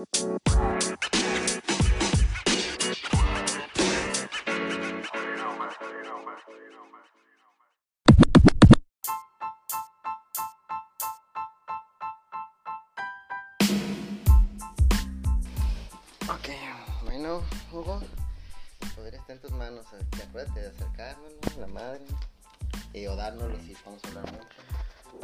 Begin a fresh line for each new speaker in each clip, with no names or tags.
Ok, bueno, Hugo, el poder está en tus manos. Acuérdate de acercarnos, la madre, y o dárnoslo si vamos a hablar mucho.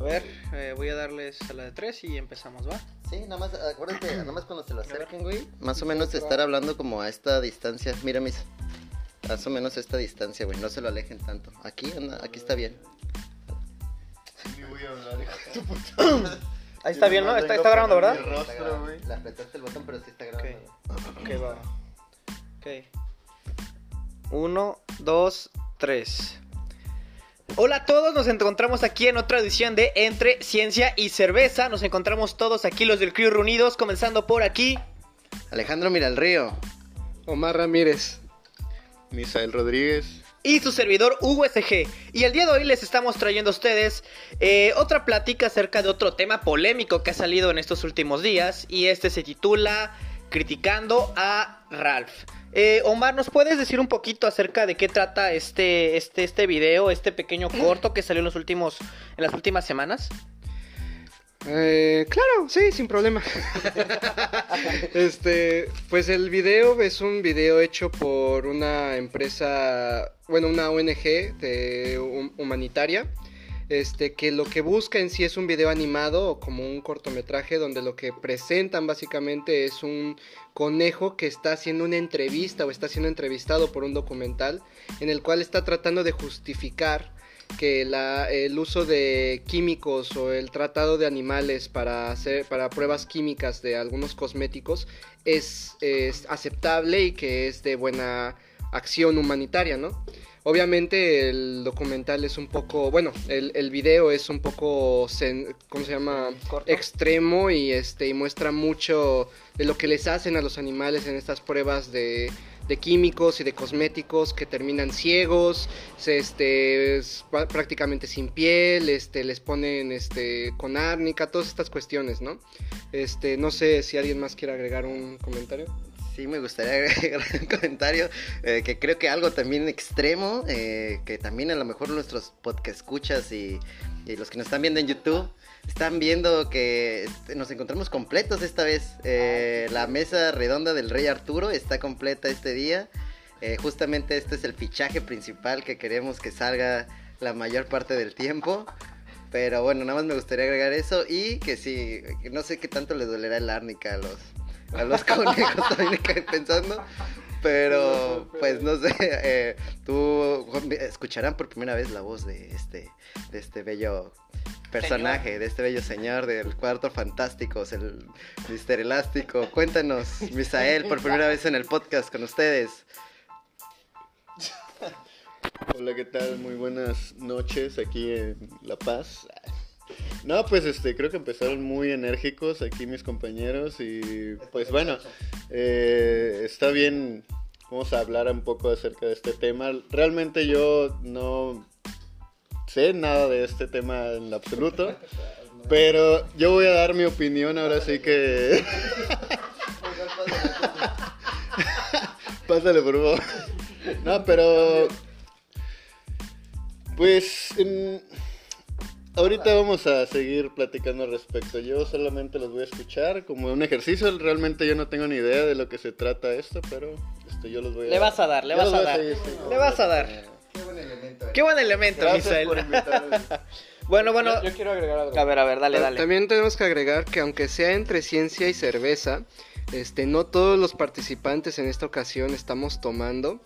A ver, eh, voy a darles a la de tres y empezamos, ¿va?
Sí, nada más, acuérdate, nada más cuando se lo acerquen, güey. Más o menos estar hablando como a esta distancia. Mira, mis. Más o menos a esta distancia, güey. No se lo alejen tanto. Aquí, anda, aquí está bien.
Ni voy a hablar, hijo de tu puta.
Ahí está bien, ¿no? Está, está grabando, ¿verdad?
Rostro.
Le apretaste el botón, pero sí está grabando.
Ok, va. Ok. Uno, dos, tres. Hola a todos, nos encontramos aquí en otra edición de Entre Ciencia y Cerveza. Nos encontramos todos aquí los del Crew reunidos, comenzando por aquí.
Alejandro Mira el Río.
Omar Ramírez.
Misael Rodríguez.
y su servidor USG. Y el día de hoy les estamos trayendo a ustedes eh, otra plática acerca de otro tema polémico que ha salido en estos últimos días. Y este se titula Criticando a Ralph. Eh, Omar, ¿nos puedes decir un poquito acerca de qué trata este, este, este video, este pequeño corto que salió en, los últimos, en las últimas semanas?
Eh, claro, sí, sin problema. este, pues el video es un video hecho por una empresa, bueno, una ONG de humanitaria. Este, que lo que busca en sí es un video animado o como un cortometraje donde lo que presentan básicamente es un conejo que está haciendo una entrevista o está siendo entrevistado por un documental en el cual está tratando de justificar que la- el uso de químicos o el tratado de animales para hacer para pruebas químicas de algunos cosméticos es, es aceptable y que es de buena acción humanitaria, ¿no? Obviamente el documental es un poco, bueno, el, el video es un poco, sen- ¿cómo se llama?
Corto.
Extremo y este y muestra mucho de lo que les hacen a los animales en estas pruebas de, de químicos y de cosméticos que terminan ciegos, se, este, es prácticamente sin piel, este, les ponen este, con árnica, todas estas cuestiones, ¿no? Este, no sé si alguien más quiere agregar un comentario.
Sí, me gustaría agregar un comentario eh, que creo que algo también extremo, eh, que también a lo mejor nuestros podcast escuchas y, y los que nos están viendo en YouTube están viendo que este, nos encontramos completos esta vez. Eh, la mesa redonda del Rey Arturo está completa este día. Justamente este es el fichaje principal que queremos que salga la mayor parte del tiempo. Pero bueno, nada más me gustaría agregar eso y que sí, que no sé qué tanto les dolerá el árnica a los, a los conejos también me quedé pensando. Pero, pues no sé, eh, tú Juan, escucharán por primera vez la voz de este, de este bello personaje, de este bello señor del cuarto fantásticos, el Mister Elástico. Cuéntanos, Misael, por primera vez en el podcast con ustedes.
Hola, ¿qué tal? Muy buenas noches aquí en La Paz. No, pues este, creo que empezaron muy enérgicos aquí mis compañeros y pues bueno, eh, está bien, vamos a hablar un poco acerca de este tema. Realmente yo no sé nada de este tema en absoluto, pero yo voy a dar mi opinión ahora sí que... Pásale, por favor. No, pero... Pues... en- Ahorita vamos a seguir platicando al respecto. Yo solamente los voy a escuchar como un ejercicio. Realmente yo no tengo ni idea de lo que se trata esto, pero este, yo los voy a...
Le vas a dar, le vas a dar.
seguir, sí.
Le vas a dar.
Qué buen elemento.
Qué buen elemento,
Gracias por.
Bueno, bueno.
Yo, yo quiero agregar algo.
A ver, a ver, dale, dale.
También tenemos que agregar que aunque sea entre ciencia y cerveza, este, no todos los participantes en esta ocasión estamos tomando.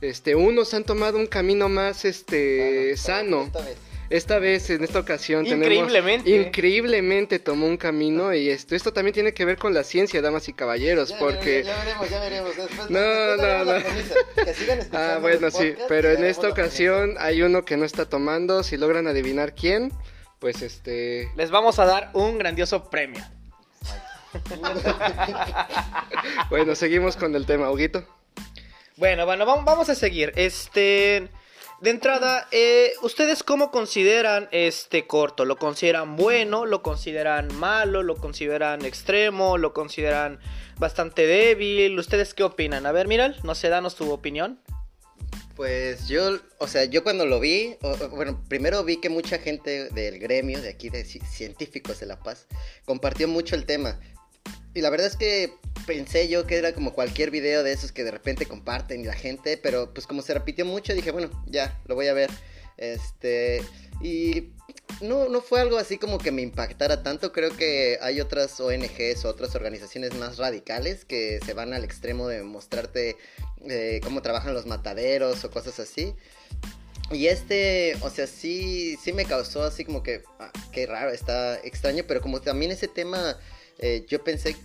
Este, unos han tomado un camino más este sano.
Esta vez.
Esta vez, en esta ocasión,
Increíblemente.
tenemos increíblemente tomó un camino y esto, esto también tiene que ver con la ciencia, damas y caballeros,
Ya
porque
veremos, ya veremos, ya veremos. Después,
No,
después
no, no.
premisa, que sigan escuchando
Ah, bueno, sí,
podcast
pero en esta ocasión hay uno que no está tomando. Si logran adivinar quién, pues este.
Les vamos a dar un grandioso premio.
Bueno, seguimos con el tema, Huguito.
Bueno, bueno, vam- vamos a seguir. Este. De entrada, eh, ¿ustedes cómo consideran este corto? ¿Lo consideran bueno? ¿Lo consideran malo? ¿Lo consideran extremo? ¿Lo consideran bastante débil. ¿Ustedes qué opinan? A ver, Miral, no sé, danos tu opinión.
Pues yo, o sea, yo cuando lo vi, bueno, primero vi que mucha gente del gremio, de aquí, de científicos de La Paz, compartió mucho el tema. Y la verdad es que pensé yo que era como cualquier video de esos que de repente comparten y la gente, pero pues como se repitió mucho, dije, bueno, ya, lo voy a ver. Este, y no, no fue algo así como que me impactara tanto. Creo que hay otras ONGs o otras organizaciones más radicales que se van al extremo de mostrarte eh, cómo trabajan los mataderos o cosas así. Y este, o sea, sí, sí me causó así como que, ah, qué raro, está extraño, pero como también ese tema, eh, yo pensé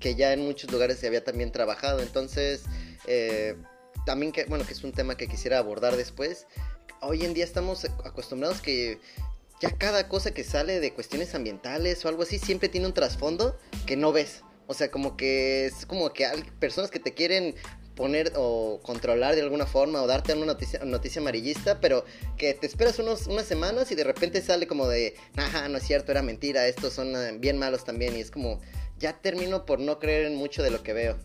que ya en muchos lugares se había también trabajado, entonces, eh, también que, bueno, que es un tema que quisiera abordar después, hoy en día estamos acostumbrados que ya cada cosa que sale de cuestiones ambientales o algo así siempre tiene un trasfondo que no ves. O sea, como que es como que hay personas que te quieren poner o controlar de alguna forma o darte una noticia, noticia amarillista, pero que te esperas unos, unas semanas y de repente sale como de, ajá, no es cierto, era mentira, estos son eh, bien malos también y es como, ya termino por no creer en mucho de lo que veo.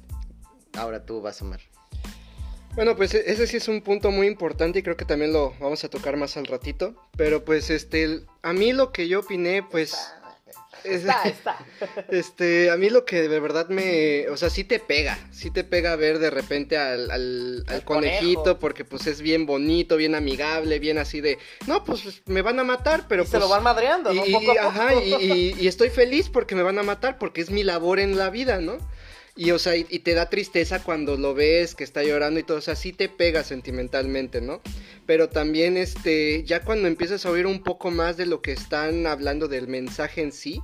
Ahora tú vas, Omar.
Bueno, pues e-, ese sí es un punto muy importante y creo que también lo vamos a tocar más al ratito. Pero pues este, a mí lo que yo opiné, pues...
Está, está.
Este, a mí lo que de verdad me, o sea, sí te pega, sí te pega ver de repente al, al, conejito porque pues es bien bonito, bien amigable, bien así de, no, pues me van a matar, pero
se
pues...
lo van madreando, ¿no?
Y, ajá, y, y estoy feliz porque me van a matar porque es mi labor en la vida, ¿no? Y, o sea, y, te da tristeza cuando lo ves, que está llorando y todo, o sea, sí te pega sentimentalmente, ¿no? Pero también, este, ya cuando empiezas a oír un poco más de lo que están hablando del mensaje en sí,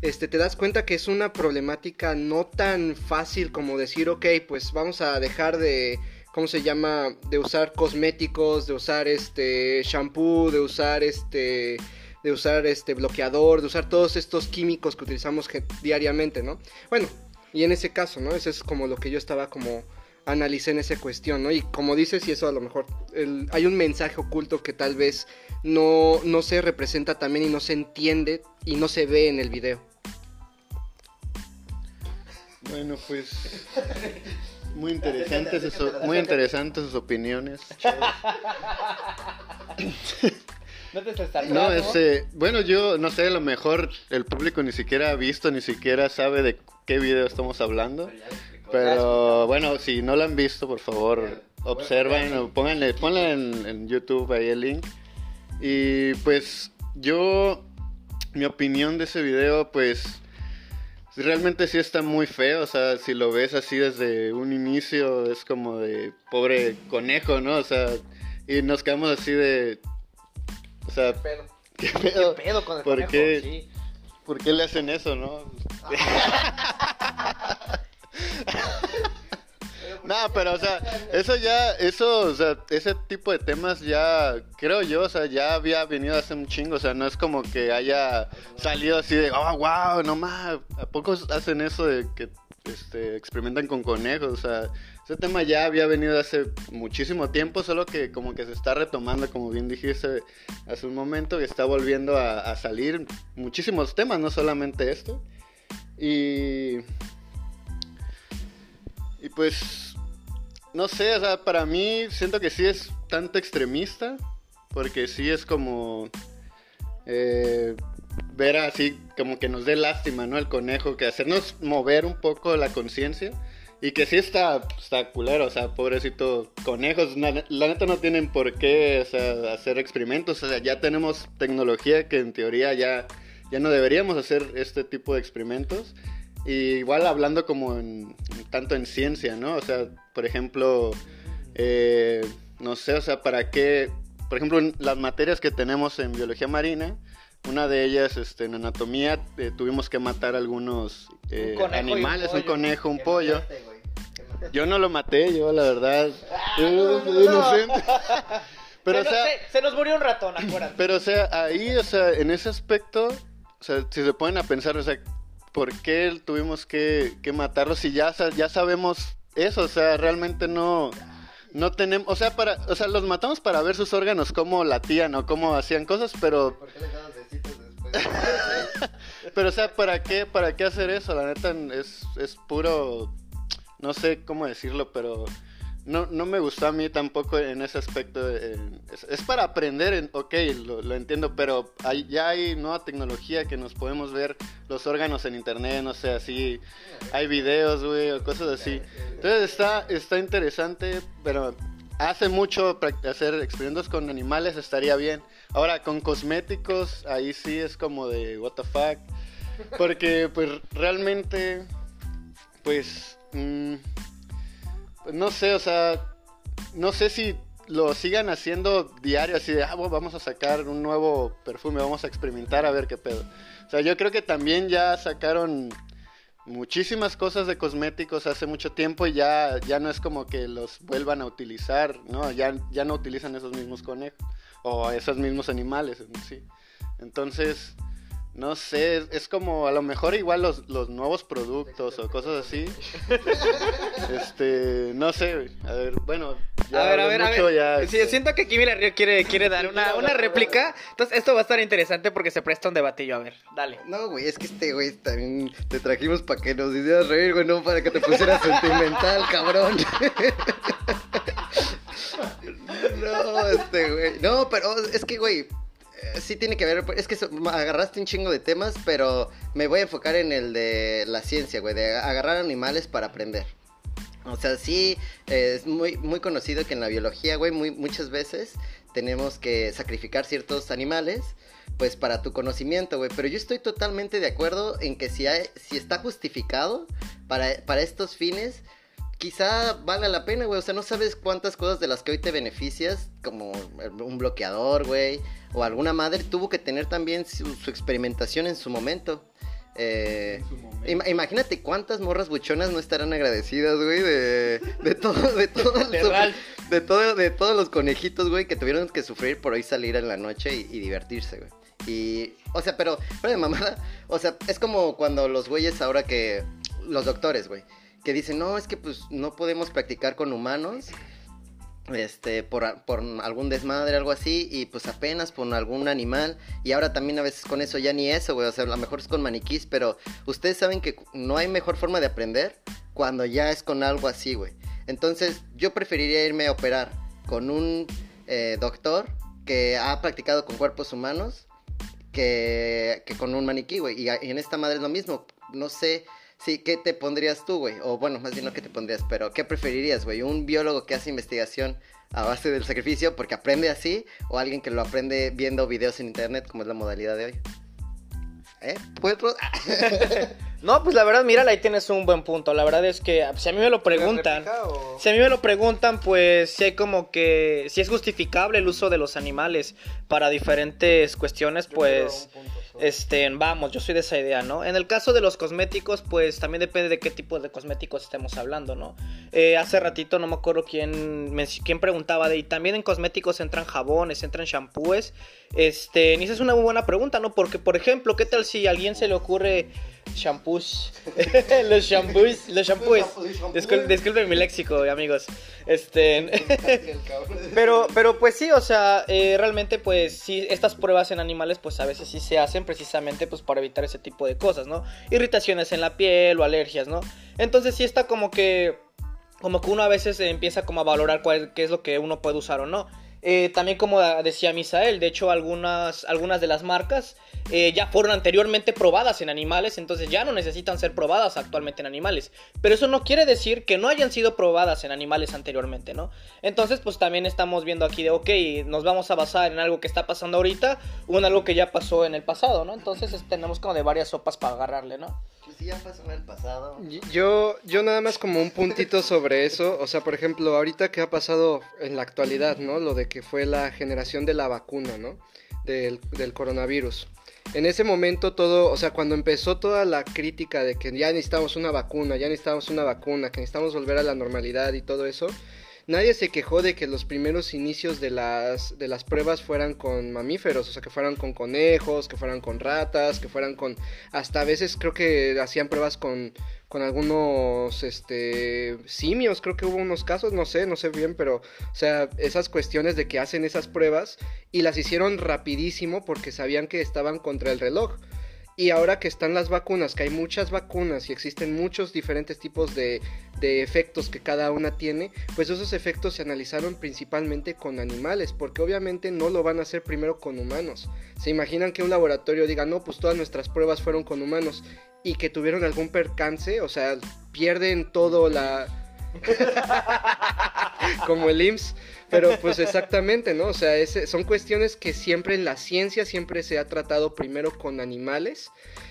este, te das cuenta que es una problemática no tan fácil como decir, ok, pues vamos a dejar de, ¿cómo se llama? De usar cosméticos, de usar este shampoo, de usar este de usar este bloqueador, de usar todos estos químicos que utilizamos diariamente, ¿no? Bueno, y en ese caso, ¿no? Eso es como lo que yo estaba como analicé en esa cuestión, ¿no? Y como dices, y eso a lo mejor hay un mensaje oculto que tal vez no, no se representa también y no se entiende y no se ve en el video.
Bueno, pues muy interesantes, muy interesantes sus opiniones.
No te estás
No, este, bueno, yo no sé, a lo mejor el público ni siquiera ha visto, ni siquiera sabe de qué video estamos hablando. Pero bueno, si no lo han visto, por favor, observen o pónganle, ponle en, YouTube ahí el link. Y pues yo, mi opinión de ese video, pues realmente sí está muy feo. O sea, si lo ves así desde un inicio, es como de pobre conejo, ¿no? O sea, y nos quedamos así de. O sea,
¿Qué pedo?
¿Qué pedo?
¿Qué pedo con el
¿Por
conejo?
qué?
Sí.
¿Por qué le hacen eso, no? no, pero o sea, eso ya, eso, o ese tipo de temas ya, creo yo, o sea, ya había venido hace un chingo, o sea, no es como que haya salido así de, oh, wow, no más, ¿a poco hacen eso de que este, experimentan con conejos? O sea, ese tema ya había venido hace muchísimo tiempo, solo que como que se está retomando, como bien dijiste hace un momento, que está volviendo a, a salir muchísimos temas, no solamente esto. Y... Y pues, no sé, o sea, para mí siento que sí es tanto extremista, porque sí es como eh, ver así, como que nos dé lástima, ¿no? El conejo, que hacernos mover un poco la conciencia. Y que sí está, está culero, o sea, pobrecito conejos, la, la neta no tienen por qué o sea, hacer experimentos, o sea, ya tenemos tecnología que en teoría ya, ya no deberíamos hacer este tipo de experimentos. Y igual hablando como en, tanto en ciencia, ¿no? O sea, por ejemplo, eh, no sé, o sea, ¿para qué? Por ejemplo, en las materias que tenemos en biología marina, una de ellas, este, en anatomía, eh, tuvimos que matar algunos eh,
Un un
animales, un
pollo.
conejo, un
¿Qué
pollo. Yo no lo maté, yo la verdad.
no, no.
inocente. Pero, o
se,
sea,
nos, se- se nos murió un ratón, acuérdate.
pero, o sea, ahí, o sea, en ese aspecto, o sea, si se ponen a pensar, o sea, ¿por qué tuvimos que, que matarlos si ya, ya sabemos eso? O sea, realmente no, no tenemos, o sea, para, o sea, los matamos para ver sus órganos, cómo latían o cómo hacían cosas, pero,
¿Por qué después?
pero, o sea, ¿para qué, para qué hacer eso? La neta es, es puro no sé cómo decirlo, pero no, no me gustó a mí tampoco en ese aspecto. es, para aprender, en- ok, lo, entiendo, pero hay, ya hay nueva tecnología que nos podemos ver los órganos en internet, no sé, así. Hay videos, güey, o cosas así. Entonces está, está interesante, pero hace mucho hacer experimentos con animales estaría bien. Ahora, con cosméticos, ahí sí es como de, what the fuck. Porque, pues, realmente, pues, mm, pues, no sé, o sea, no sé si lo sigan haciendo diario, así de, ah, bueno, vamos a sacar un nuevo perfume, vamos a experimentar a ver qué pedo. O sea, yo creo que también ya sacaron muchísimas cosas de cosméticos hace mucho tiempo y ya, ya no es como que los vuelvan a utilizar, ¿no? Ya, ya no utilizan esos mismos conejos o esos mismos animales, sí. Entonces, no sé, es, es como a lo mejor igual los, los nuevos productos o cosas así. Este, no sé, güey. a ver, bueno, ya
a ver, a ver.
ya,
Sí,
este,
siento que aquí Mila Río quiere, quiere dar una, una réplica. Entonces, esto va a estar interesante porque se presta un debatillo. A ver, dale.
No, güey, es que este güey también te trajimos para que nos hicieras reír, güey, no para que te pusieras sentimental, cabrón. no, este güey. No, pero es que, güey, sí tiene que ver. Es que agarraste un chingo de temas, pero me voy a enfocar en el de la ciencia, güey, de agarrar animales para aprender. O sea, sí, eh, es muy, muy conocido que en la biología, güey, muchas veces tenemos que sacrificar ciertos animales, pues para tu conocimiento, güey. Pero yo estoy totalmente de acuerdo en que si, hay, si está justificado para, para estos fines, quizá valga la pena, güey. O sea, no sabes cuántas cosas de las que hoy te beneficias, como un bloqueador, güey, o alguna madre, tuvo que tener también su, su experimentación en su momento. Eh, ima- imagínate cuántas morras buchonas no estarán agradecidas, güey, de, de todo, de todo, el
De
todo, de todos los conejitos, güey, que tuvieron que sufrir por hoy salir en la noche y, y divertirse, güey. Y, o sea, pero, pero de mamada, o sea, es como cuando los güeyes ahora que, los doctores, güey, que dicen, no, es que pues no podemos practicar con humanos, este, por, por algún desmadre, algo así, y pues apenas por algún animal, y ahora también a veces con eso ya ni eso, güey, o sea, a lo mejor es con maniquís, pero ustedes saben que no hay mejor forma de aprender cuando ya es con algo así, güey. Entonces, yo preferiría irme a operar con un eh, doctor que ha practicado con cuerpos humanos que, con un maniquí, güey. Y, y en esta madre es lo mismo. No sé, sí, ¿qué te pondrías tú, güey? O bueno, más bien no qué te pondrías, pero ¿qué preferirías, güey? ¿Un biólogo que hace investigación a base del sacrificio porque aprende así? ¿O alguien que lo aprende viendo videos en internet como es la modalidad de hoy? ¿Eh? ¿Puedo?
No, pues la verdad, mira, ahí tienes un buen punto. La verdad es que si a mí me lo preguntan,
¿Réplica o-
si a mí me lo preguntan, pues hay como que si es justificable el uso de los animales para diferentes cuestiones,
Yo
pues este, vamos, yo soy de esa idea, ¿no? En el caso de los cosméticos, pues también depende de qué tipo de cosméticos estemos hablando, ¿no? Eh, hace ratito no me acuerdo quién, quién preguntaba de, y también en cosméticos entran jabones, entran shampoos, este, y esa es una muy buena pregunta, ¿no? Porque, por ejemplo, ¿qué tal si a alguien se le ocurre shampoos? los shampoos, los shampoos. Discul- disculpen mi léxico, amigos. Este, pero, pero pues sí, o sea, eh, realmente pues sí, estas pruebas en animales pues a veces sí se hacen precisamente pues para evitar ese tipo de cosas, ¿no? Irritaciones en la piel o alergias, ¿no? Entonces sí está como que, como que uno a veces empieza como a valorar cuál, qué es lo que uno puede usar o no. Eh, también como decía Misael, de hecho algunas, algunas de las marcas eh, ya fueron anteriormente probadas en animales, entonces ya no necesitan ser probadas actualmente en animales. Pero eso no quiere decir que no hayan sido probadas en animales anteriormente, ¿no? Entonces pues también estamos viendo aquí de, ok, nos vamos a basar en algo que está pasando ahorita o en algo que ya pasó en el pasado, ¿no? Entonces es- tenemos como de varias sopas para agarrarle, ¿no?
Pues sí, ya pasó en el pasado.
Yo, yo nada más como un puntito sobre eso, o sea, por ejemplo, ahorita que ha pasado en la actualidad, ¿no? Lo de que fue la generación de la vacuna, ¿no? Del, del coronavirus. En ese momento todo, o sea, cuando empezó toda la crítica de que ya necesitamos una vacuna, ya necesitamos una vacuna, que necesitamos volver a la normalidad y todo eso, nadie se quejó de que los primeros inicios de las, de las pruebas fueran con mamíferos, o sea, que fueran con conejos, que fueran con ratas, que fueran con... Hasta a veces creo que hacían pruebas con, con algunos este simios, creo que hubo unos casos, no sé, no sé bien, pero o sea, esas cuestiones de que hacen esas pruebas y las hicieron rapidísimo porque sabían que estaban contra el reloj. Y ahora que están las vacunas, que hay muchas vacunas y existen muchos diferentes tipos de, de, efectos que cada una tiene, pues esos efectos se analizaron principalmente con animales, porque obviamente no lo van a hacer primero con humanos. Se imaginan que un laboratorio diga, no, pues todas nuestras pruebas fueron con humanos y que tuvieron algún percance, o sea, pierden todo la... como el IMSS. Pero pues exactamente, ¿no? O sea, son cuestiones que siempre en la ciencia siempre se ha tratado primero con animales.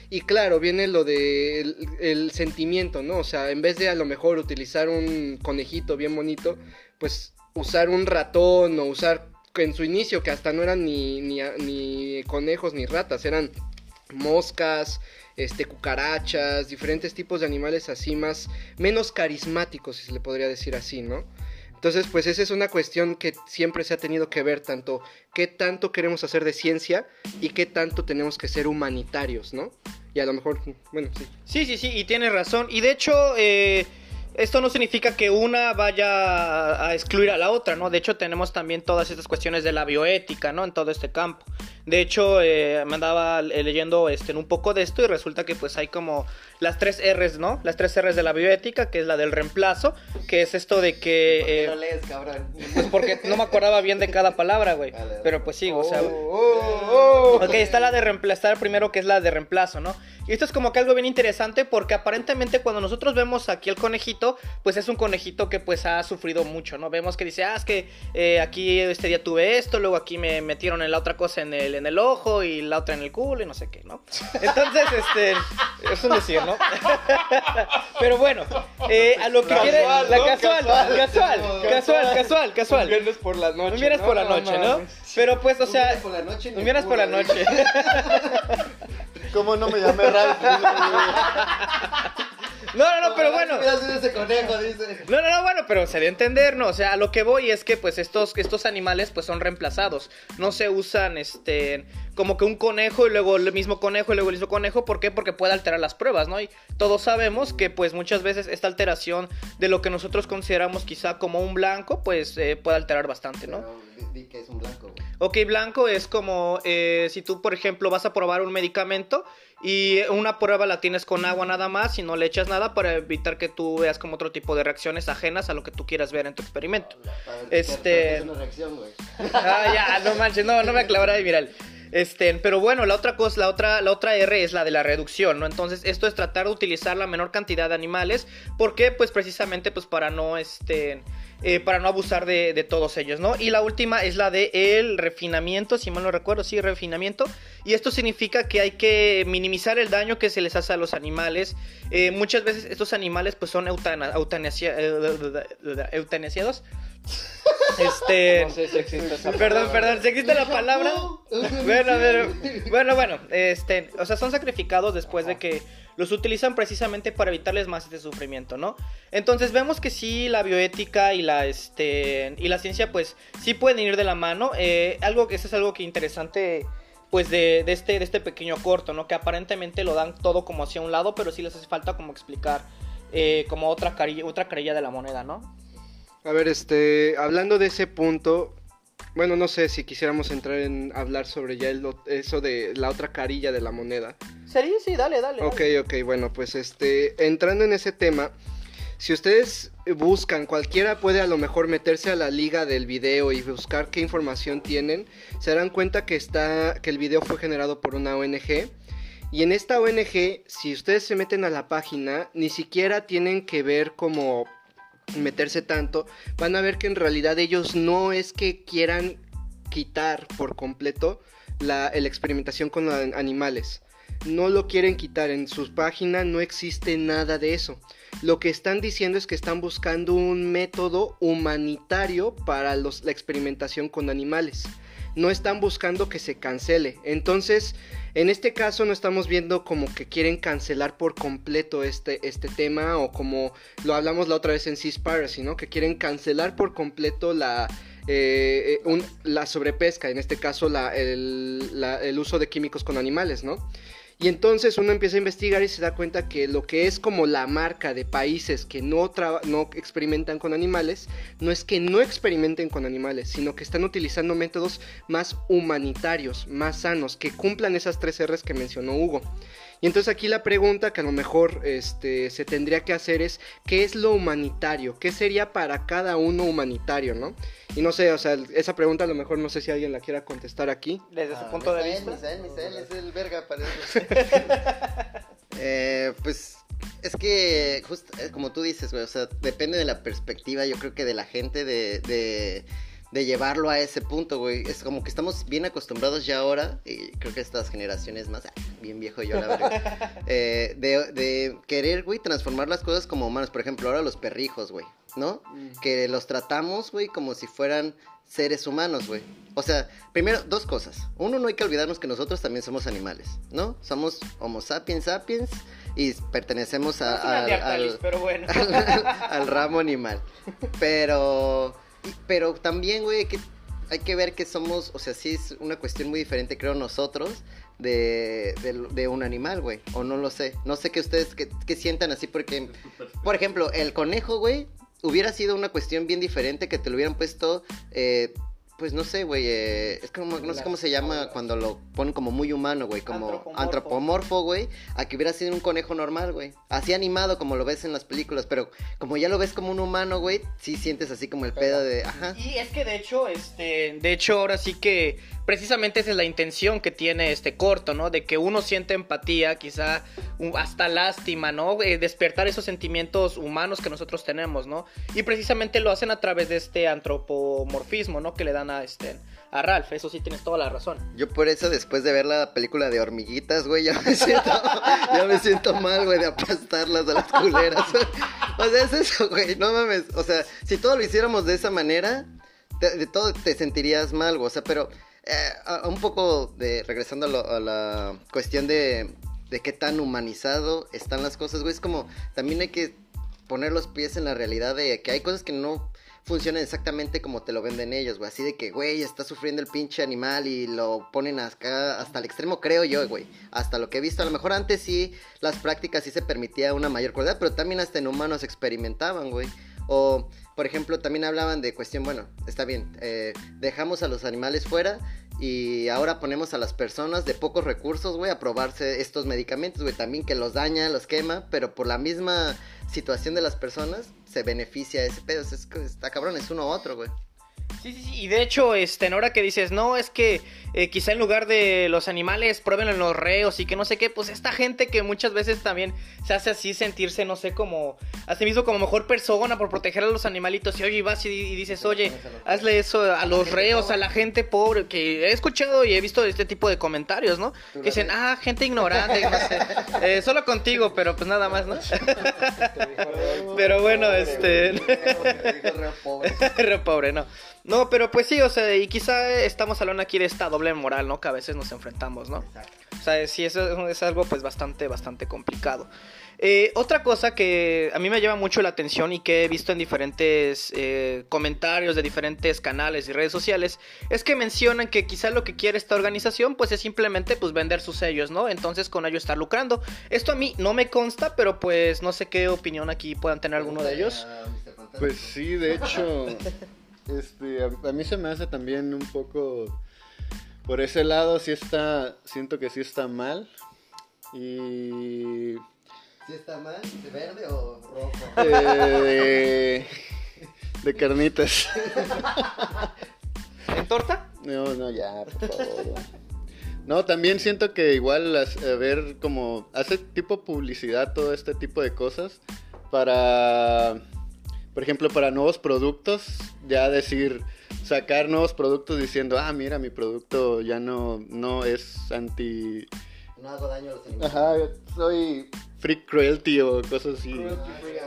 Y claro, viene lo de el, sentimiento, ¿no? O sea, en vez de a lo mejor utilizar un conejito bien bonito, pues usar un ratón o usar en su inicio, que hasta no eran ni, ni, ni conejos ni ratas, eran moscas, este, cucarachas, diferentes tipos de animales así más, menos carismáticos, si se le podría decir así, ¿no? Entonces, pues esa es una cuestión que siempre se ha tenido que ver, tanto qué tanto queremos hacer de ciencia y qué tanto tenemos que ser humanitarios, ¿no? Y a lo mejor, bueno, sí.
Sí, sí, sí, y tiene razón. Y de hecho, eh, esto no significa que una vaya a excluir a la otra, ¿no? De hecho, tenemos también todas estas cuestiones de la bioética, ¿no? En todo este campo. De hecho, eh, me andaba leyendo este, un poco de esto y resulta que pues hay como las tres R's, ¿no? Las tres R's de la bioética, que es la del reemplazo, que es esto de que...
¿Por qué eh, lo lees, cabrón?
Pues porque no me acordaba bien de cada palabra, güey. Pero pues sí, o sea... Oh, oh, oh. Ok, está la de reemplazar primero, que es la de reemplazo, ¿no? Y esto es como que algo bien interesante porque aparentemente cuando nosotros vemos aquí el conejito, pues es un conejito que pues ha sufrido mucho, ¿no? Vemos que dice, ah, es que eh, aquí este día tuve esto, luego aquí me metieron en la otra cosa en el, en el ojo y la otra en el culo y no sé qué, ¿no? Entonces, este, es un decir, ¿no? Pero bueno, eh, a lo que quiere, la casual, casual, casual, casual, casual, Un
viernes por la noche.
Un viernes por la noche, ¿no? Pero pues, o sea, un viernes
por la noche.
Un viernes por la noche.
¿Cómo no me llamé Ralph?
No, no, no, pero bueno.
Ese conejo,
dice. No, no, no, bueno, pero se debe entender, ¿no? O sea, a lo que voy es que pues estos, estos animales pues son reemplazados. No se usan, este, como que un conejo y luego el mismo conejo y luego el mismo conejo. ¿Por qué? Porque puede alterar las pruebas, ¿no? Y todos sabemos que pues muchas veces esta alteración de lo que nosotros consideramos quizá como un blanco, pues eh, puede alterar bastante, ¿no?
Pero, que es un blanco.
Ok, blanco es como eh, si tú, por ejemplo, vas a probar un medicamento y una prueba la tienes con agua nada más y no le echas nada para evitar que tú veas como otro tipo de reacciones ajenas a lo que tú quieras ver en tu experimento. este.
Es una reacción, güey.
ah, ya, no manches, no, no me aclavará de viral. Este, pero bueno, la otra cosa, la otra, la otra R es la de la reducción, ¿no? Entonces, esto es tratar de utilizar la menor cantidad de animales. ¿Por qué? Pues precisamente, pues para no, este, eh, para no abusar de, todos ellos, ¿no? Y la última es la de el refinamiento, si mal no recuerdo, sí, refinamiento. Y esto significa que hay que minimizar el daño que se les hace a los animales. Eh, muchas veces estos animales pues son eutanasiados. Este. No sé si existe esa Perdón, perdón, si existe la palabra. Bueno, bueno, bueno, este, o sea, son sacrificados después de que los utilizan precisamente para evitarles más este sufrimiento, ¿no? Entonces vemos que sí, la bioética y la, este, y la ciencia, pues sí pueden ir de la mano. Eh, algo que eso es algo que interesante, pues de, este, de este pequeño corto, ¿no? Que aparentemente lo dan todo como hacia un lado, pero sí les hace falta como explicar eh, como otra carilla, otra carilla de la moneda, ¿no?
A ver, este, hablando de ese punto, bueno, no sé si quisiéramos entrar en hablar sobre ya el, eso de la otra carilla de la moneda.
¿Sería? Sí, dale, dale.
Ok, ok, bueno, pues este, entrando en ese tema, si ustedes buscan, cualquiera puede a lo mejor meterse a la liga del video y buscar qué información tienen, se darán cuenta que está, que el video fue generado por una ONG. Y en esta ONG, si ustedes se meten a la página, ni siquiera tienen que ver como meterse tanto, van a ver que en realidad ellos no es que quieran quitar por completo la, experimentación con animales. No lo quieren quitar, en su página no existe nada de eso. Lo que están diciendo es que están buscando un método humanitario para los, la experimentación con animales. No están buscando que se cancele. Entonces, en este caso no estamos viendo como que quieren cancelar por completo este, este tema o como lo hablamos la otra vez en Seaspiracy, ¿no? Que quieren cancelar por completo la, eh, eh, la sobrepesca, en este caso la, el, el uso de químicos con animales, ¿no? Y entonces uno empieza a investigar y se da cuenta que lo que es como la marca de países que no, no experimentan con animales, no es que no experimenten con animales, sino que están utilizando métodos más humanitarios, más sanos, que cumplan esas tres R's que mencionó Hugo. Y entonces aquí la pregunta que a lo mejor este, se tendría que hacer es, ¿qué es lo humanitario? ¿Qué sería para cada uno humanitario, no? Y no sé, o sea, esa pregunta a lo mejor no sé si alguien la quiera contestar aquí.
Desde su
Ah,
punto de vista.
Misael, Misael es el verga para eso. Eh, pues es que, justo eh, como tú dices, güey, o sea, depende de la perspectiva, yo creo que de la gente, de, de, de llevarlo a ese punto, güey. Es como que estamos bien acostumbrados ya ahora, y creo que estas generaciones más, ah, bien viejo yo, la verdad, eh, de, de querer, güey, transformar las cosas como humanos. Por ejemplo, ahora los perrijos, güey, ¿no? Que los tratamos, güey, como si fueran seres humanos, güey. O sea, primero, dos cosas. Uno, no hay que olvidarnos que nosotros también somos animales, ¿no? Somos Homo sapiens sapiens y pertenecemos a,
Es una
al-
Neandertalis,
al-
pero bueno.
al, al ramo animal. Pero, pero también, güey, hay que, hay que ver que somos, o sea, sí es una cuestión muy diferente, creo, nosotros, de, de, de un animal, güey. O no lo sé. No sé qué ustedes, qué, qué sientan así, porque, por ejemplo, el conejo, güey, hubiera sido una cuestión bien diferente que te lo hubieran puesto, eh, pues no sé, güey, eh, es como, no sé cómo se llama cuando lo ponen como muy humano, güey, como
Antropomorfo.
güey, a que hubiera sido un conejo normal, güey. Así animado como lo ves en las películas, pero como ya lo ves como un humano, güey, sí sientes así como el pedo de, ajá.
Y es que de hecho, este, de hecho ahora sí que precisamente esa es la intención que tiene este corto, ¿no? De que uno siente empatía, quizá hasta lástima, ¿no? Eh, despertar esos sentimientos humanos que nosotros tenemos, ¿no? Y precisamente lo hacen a través de este antropomorfismo, ¿no? Que le dan a este a Ralph, eso sí tienes toda la razón.
Yo por eso después de ver la película de hormiguitas, güey, ya me siento, ya me siento mal, güey, de aplastarlas a las culeras. o sea, es eso, güey, no mames. O sea, si todo lo hiciéramos de esa manera, de todo te sentirías mal, güey. O sea, pero eh, un poco de regresando a la cuestión de, de qué tan humanizado están las cosas, güey, es como también hay que poner los pies en la realidad de que hay cosas que no funcionan exactamente como te lo venden ellos, güey. Así de que, güey, está sufriendo el pinche animal y lo ponen hasta el extremo, creo yo, güey. Hasta lo que he visto, a lo mejor antes sí las prácticas sí se permitía una mayor crueldad, pero también hasta en humanos experimentaban, güey. O, por ejemplo, también hablaban de cuestión, bueno, está bien, eh, dejamos a los animales fuera y ahora ponemos a las personas de pocos recursos, güey, a probarse estos medicamentos, güey, también que los daña, los quema, pero por la misma situación de las personas se beneficia ese pedo. Es, es- está cabrón, es uno u otro, güey.
Sí, sí, sí, y de hecho, este, en hora que dices, no, es que eh, quizá en lugar de los animales prueben en los reos y que no sé qué, pues esta gente que muchas veces también se hace así sentirse, no sé, como, a sí mismo como mejor persona por proteger a los animalitos y oye, vas y, y dices, oye, hazle eso a los reos, a la gente pobre, que he escuchado y he visto este tipo de comentarios, ¿no? Que dicen, ah, gente ignorante, no sé, Eh, solo contigo, pero pues nada más, ¿no? Pero bueno, este... Re pobre, no. No, pero pues sí, o sea, y quizá estamos hablando aquí de esta doble moral, ¿no? Que a veces nos enfrentamos, ¿no? O sea, sí, eso es algo pues bastante, bastante complicado. Eh, otra cosa que a mí me llama mucho la atención y que he visto en diferentes eh, comentarios de diferentes canales y redes sociales es que mencionan que quizá lo que quiere esta organización pues es simplemente pues vender sus sellos, ¿no? Entonces con ello estar lucrando. Esto a mí no me consta, pero pues no sé qué opinión aquí puedan tener alguno de ellos.
Pues sí, de hecho, este, a, a mí se me hace también un poco por ese lado sí está, siento que sí está mal y
¿Sí está mal? ¿De verde o rojo?
eh, de, de carnitas.
¿En torta?
No, no, ya, por favor. No, también siento que igual las- a ver como hace tipo publicidad todo este tipo de cosas para, por ejemplo, para nuevos productos, ya decir, sacar nuevos productos diciendo, ah, mira, mi producto ya no, no es anti...
No hago daño a los animales.
Ajá, soy free cruelty o cosas así.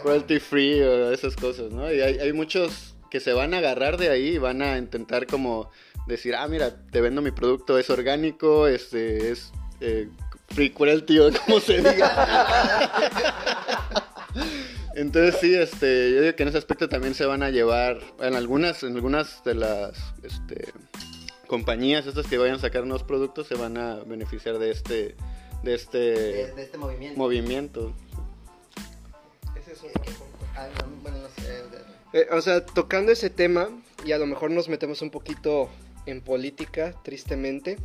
Cruelty free o esas cosas, ¿no? Y hay, hay muchos que se van a agarrar de ahí y van a intentar como decir, ah, mira, te vendo mi producto, es orgánico, este, es eh, free cruelty o como se diga. Entonces sí, este, yo digo que en ese aspecto también se van a llevar, en algunas, en algunas de las este, compañías estas que vayan a sacar nuevos productos se van a beneficiar de este, de este
De, de este movimiento.
movimiento.
Ese es un
Ah, no, bueno, no sé. de-
Eh, o sea, tocando ese tema, y a lo mejor nos metemos un poquito en política, tristemente.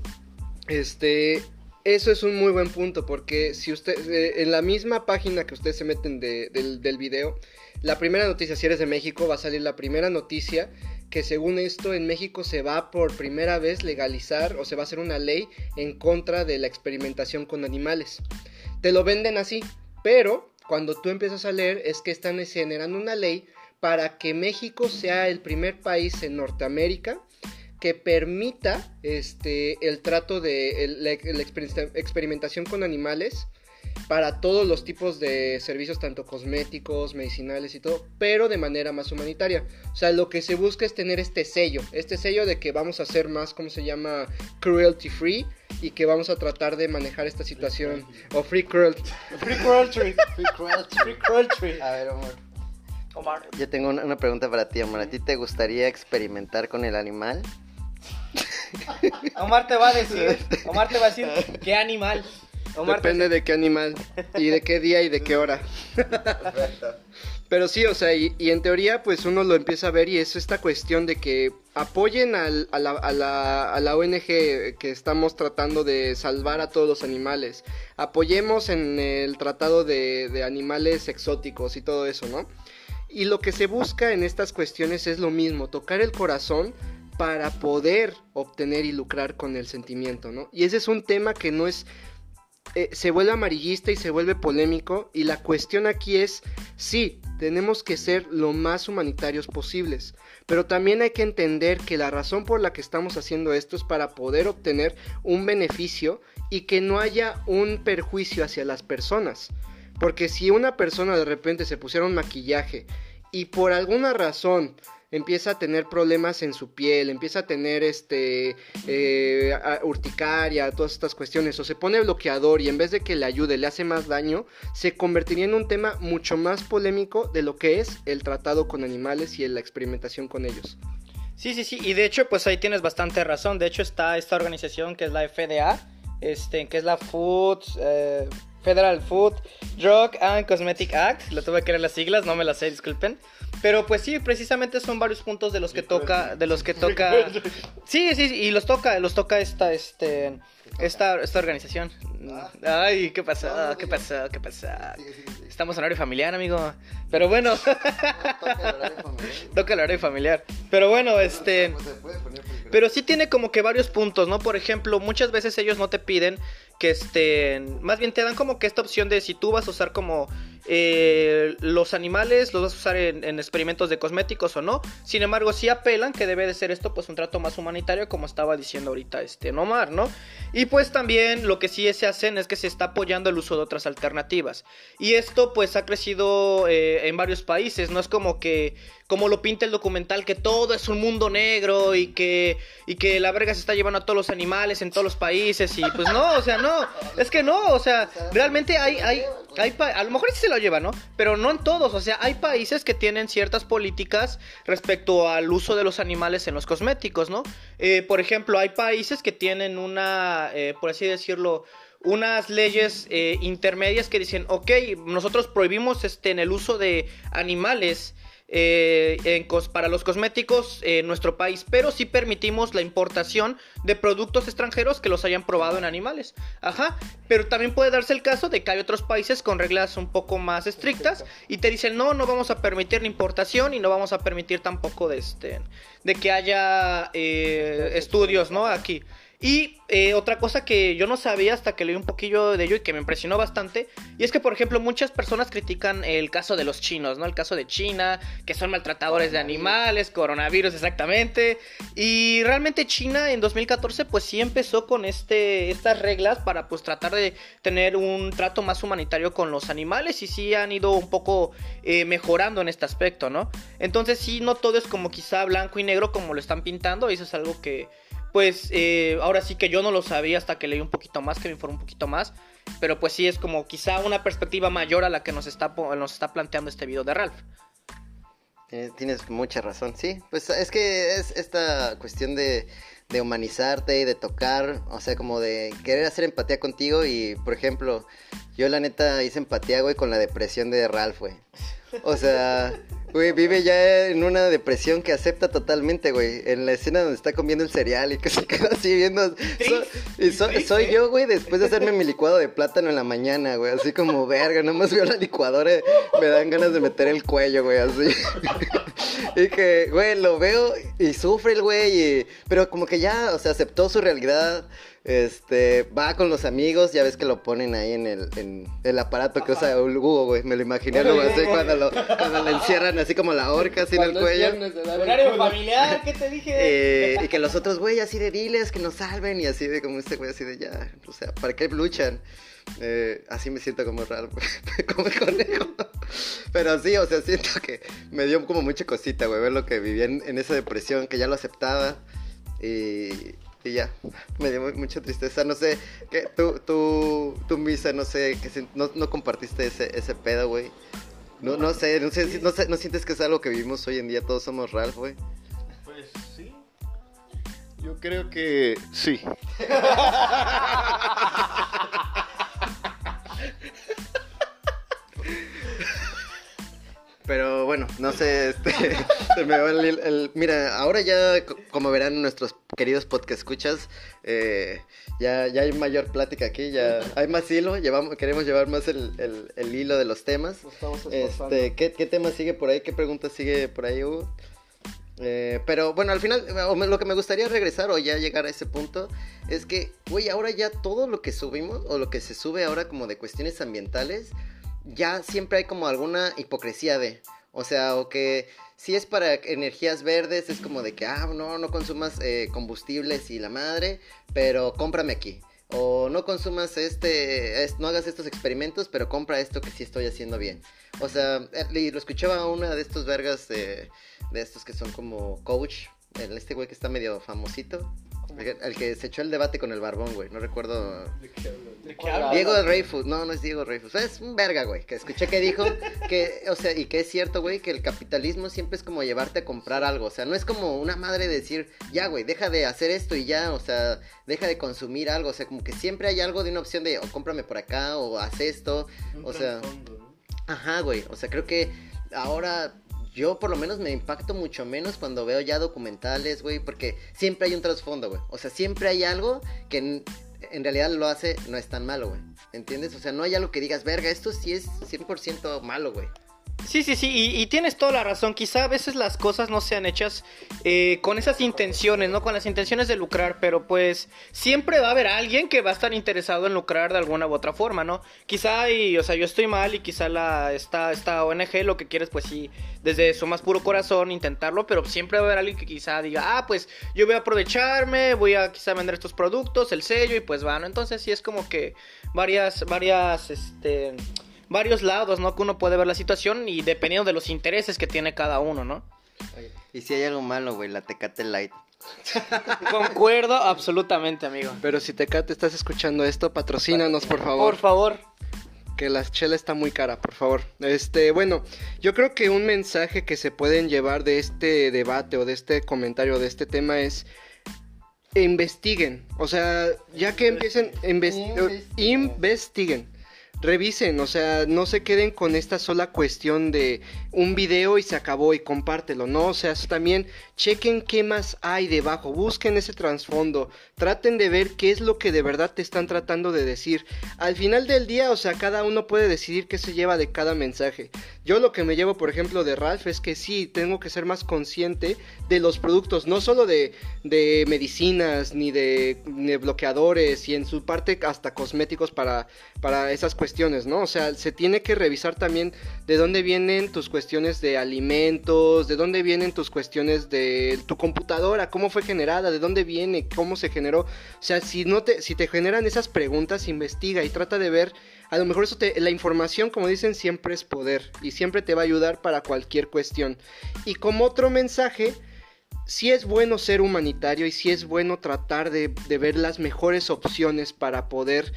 Este, Eso es un muy buen punto, porque si usted, eh, en la misma página que ustedes se meten de- del, del video, la primera noticia, si eres de México, va a salir la primera noticia que según esto en México se va por primera vez legalizar o se va a hacer una ley en contra de la experimentación con animales. Te lo venden así, pero cuando tú empiezas a leer es que están generando una ley para que México sea el primer país en Norteamérica que permita este el trato de el- la, la exper- experimentación con animales para todos los tipos de servicios tanto cosméticos, medicinales y todo, pero de manera más humanitaria. O sea, lo que se busca es tener este sello, este sello de que vamos a hacer más, ¿cómo se llama? Cruelty free y que vamos a tratar de manejar esta situación o free cruelty.
Free cruelty.
Free cruelty.
Free cruelty.
A ver, Omar.
Omar.
Yo tengo una, una pregunta para ti, Omar. ¿A ti te gustaría experimentar con el animal?
Omar te va a decir, Omar te va a decir, qué animal. Omar
Depende de qué animal y de qué día y de qué hora. Pero sí, o sea, y, y en teoría pues uno lo empieza a ver y es esta cuestión de que apoyen al- a, la, a la- a la ONG que estamos tratando de salvar a todos los animales. Apoyemos en el tratado de, de animales exóticos y todo eso, ¿no? Y lo que se busca en estas cuestiones es lo mismo, tocar el corazón para poder obtener y lucrar con el sentimiento, ¿no? Y ese es un tema que no es eh, se vuelve amarillista y se vuelve polémico y la cuestión aquí es, sí, tenemos que ser lo más humanitarios posibles, pero también hay que entender que la razón por la que estamos haciendo esto es para poder obtener un beneficio y que no haya un perjuicio hacia las personas. Porque si una persona de repente se pusiera un maquillaje y por alguna razón empieza a tener problemas en su piel, empieza a tener este eh, urticaria, todas estas cuestiones, o se pone bloqueador y en vez de que le ayude le hace más daño, se convertiría en un tema mucho más polémico de lo que es el tratado con animales y la experimentación con ellos.
Sí, sí, sí, y de hecho, pues ahí tienes bastante razón. De hecho, está esta organización que es la FDA, este, que es la Food, eh, Federal Food, Drug and Cosmetic Act. Lo tuve que leer las siglas, no me las sé, disculpen. Pero pues sí, precisamente son varios puntos de los que toca, de los que toca. Sí, sí, sí, y los toca, los toca esta, este, esta, esta organización. Ay, ¿qué pasa? ¿Qué pasa? ¿Qué pasa? Estamos en horario familiar, amigo. Pero bueno. Toca el horario familiar. Pero bueno, este. Pero sí tiene como que varios puntos, ¿no? Por ejemplo, muchas veces ellos no te piden que estén. Más bien te dan como que esta opción de si tú vas a usar como. eh, los animales los vas a usar en, en experimentos de cosméticos o no. Sin embargo, sí apelan que debe de ser esto pues un trato más humanitario como estaba diciendo ahorita este Nomar, ¿no? Y pues también lo que sí se hacen es que se está apoyando el uso de otras alternativas. Y esto pues ha crecido eh, en varios países, no es como que como lo pinta el documental que todo es un mundo negro y que y que la verga se está llevando a todos los animales en todos los países y pues no, o sea, no, es que no, o sea, realmente hay hay hay pa- a lo mejor sí se lo lleva, ¿no? Pero no en todos, o sea, hay países que tienen ciertas políticas respecto al uso de los animales en los cosméticos, ¿no? Eh, por ejemplo, hay países que tienen una, eh, por así decirlo, unas leyes eh, intermedias que dicen, ok, nosotros prohibimos este, en el uso de animales eh, en cos- para los cosméticos en nuestro país, pero sí permitimos la importación de productos extranjeros que los hayan probado en animales. Ajá, pero también puede darse el caso de que hay otros países con reglas un poco más estrictas y te dicen, no, no vamos a permitir la importación y no vamos a permitir tampoco de, este, de que haya eh, estudios, ¿no? Aquí. Y eh, otra cosa que yo no sabía hasta que leí un poquillo de ello y que me impresionó bastante, y es que por ejemplo muchas personas critican el caso de los chinos, ¿no? El caso de China, que son maltratadores de animales, coronavirus exactamente, y realmente China en 2014 pues sí empezó con este, estas reglas para pues tratar de tener un trato más humanitario con los animales y sí han ido un poco eh, mejorando en este aspecto, ¿no? Entonces sí, no todo es como quizá blanco y negro como lo están pintando, y eso es algo que pues eh, ahora sí que yo no lo sabía hasta que leí un poquito más, que me informé un poquito más. Pero pues sí es como quizá una perspectiva mayor a la que nos está, nos está planteando este video de Ralph.
Eh, Tienes mucha razón, sí. Pues es que es esta cuestión de, de humanizarte y de tocar, o sea, como de querer hacer empatía contigo y, por ejemplo, yo la neta hice empatía, güey, con la depresión de Ralph, güey. O sea, Güey, vive ya en una depresión que acepta totalmente, güey. En la escena donde está comiendo el cereal y que se queda así viendo. So- y so- soy yo, güey, después de hacerme mi licuado de plátano en la mañana, güey. Así como, verga, nomás veo la licuadora. Me dan ganas de meter el cuello, güey, así. y que, güey, lo veo y sufre el güey. y- Pero como que ya, o sea, aceptó su realidad. Este, va con los amigos, ya ves que lo ponen ahí en el, en el aparato que usa el Hugo, güey. Me lo imaginé algo así cuando lo, cuando lo encierran así como la horca así en el cuello.
viernes
Horario familiar, ¿qué te dije?
Eh, y que los otros güey así de diles que nos salven y así de como este güey así de ya, o sea, ¿para qué luchan? Eh, así me siento como raro, como el conejo. Pero sí, o sea, siento que me dio como mucha cosita, güey, ver lo que vivía en, en esa depresión, que ya lo aceptaba y, y ya, me dio mu- mucha tristeza, no sé, que tú, tú, tú misa, no sé, que si- no, no compartiste ese, ese pedo, güey. No, no sé, no sé, no sé, no sientes que es algo que vivimos hoy en día, todos somos Ralph, güey.
Pues sí. Yo creo que sí.
Pero bueno, no sé, este, se me va el, el- Mira, ahora ya, co- como verán nuestros queridos podcast escuchas, eh, ya, ya hay mayor plática aquí, ya hay más hilo, llevamos, queremos llevar más el, el- el hilo de los temas. Este, ¿qué, ¿Qué tema sigue por ahí? ¿Qué pregunta sigue por ahí, Hugo? Eh, pero bueno, al final, lo que me gustaría regresar o ya llegar a ese punto es que, güey, ahora ya todo lo que subimos o lo que se sube ahora como de cuestiones ambientales, ya siempre hay como alguna hipocresía de, o sea, o que si es para energías verdes es como de que, ah, no, no consumas eh, combustibles y la madre, pero cómprame aquí. O no consumas este, es- no hagas estos experimentos, pero compra esto que sí estoy haciendo bien. O sea, eh, lo escuchaba una de estos vergas de, de estos que son como coach, este güey que está medio famosito, el, que- el que se echó el debate con el barbón, güey, no recuerdo.
¿De qué hablas?
Diego Reyfus, no, no es Diego Reyfus, es un verga, güey, que escuché que dijo que, o sea, y que es cierto, güey, que el capitalismo siempre es como llevarte a comprar algo, o sea, no es como una madre decir, ya, güey, deja de hacer esto y ya, o sea, deja de consumir algo, o sea, como que siempre hay algo de una opción de, o cómprame por acá, o haz esto, o sea, ajá, güey, o sea, creo que ahora yo por lo menos me impacto mucho menos cuando veo ya documentales, güey, porque siempre hay un trasfondo, güey, o sea, siempre hay algo que en, en realidad lo hace, no es tan malo, güey, ¿entiendes? O sea, no hay algo que digas, verga, esto sí es 100% malo, güey.
Sí, sí, sí, y, tienes toda la razón. Quizá a veces las cosas no sean hechas eh, con esas intenciones, ¿no? Con las intenciones de lucrar, pero pues siempre va a haber alguien que va a estar interesado en lucrar de alguna u otra forma, ¿no? Quizá, y, o sea, yo estoy mal y quizá la, esta, esta ONG lo que quieres, pues sí, desde su más puro corazón intentarlo, pero siempre va a haber alguien que quizá diga, ah, pues yo voy a aprovecharme, voy a quizá vender estos productos, el sello, y pues va, ¿no? Entonces sí es como que varias, varias, este varios lados, ¿no? Que uno puede ver la situación y dependiendo de los intereses que tiene cada uno, ¿no?
Y si hay algo malo, güey, la Tecate Light.
Concuerdo absolutamente, amigo.
Pero si Tecate estás escuchando esto, patrocínanos, por favor.
Por favor.
que la chela está muy cara, por favor. Este, bueno, yo creo que un mensaje que se pueden llevar de este debate o de este comentario de este tema es investiguen, o sea, ya que empiecen inves-
Investiguen.
investiguen. Revisen, o sea, no se queden con esta sola cuestión de un video y se acabó y compártelo, ¿no? O sea, también chequen qué más hay debajo, busquen ese trasfondo, traten de ver qué es lo que de verdad te están tratando de decir. Al final del día, o sea, cada uno puede decidir qué se lleva de cada mensaje. Yo lo que me llevo, por ejemplo, de Ralph es que sí, tengo que ser más consciente de los productos, no solo de, de medicinas, ni de, bloqueadores, y en su parte hasta cosméticos para, para esas cuestiones, ¿no? O sea, se tiene que revisar también de dónde vienen tus cuestiones de alimentos, de dónde vienen tus cuestiones de tu computadora, cómo fue generada, de dónde viene, cómo se generó. O sea, si no te, si te generan esas preguntas, investiga y trata de ver. A lo mejor eso te, la información, como dicen, siempre es poder y siempre te va a ayudar para cualquier cuestión. Y como otro mensaje, sí es bueno ser humanitario y sí es bueno tratar de, de ver las mejores opciones para poder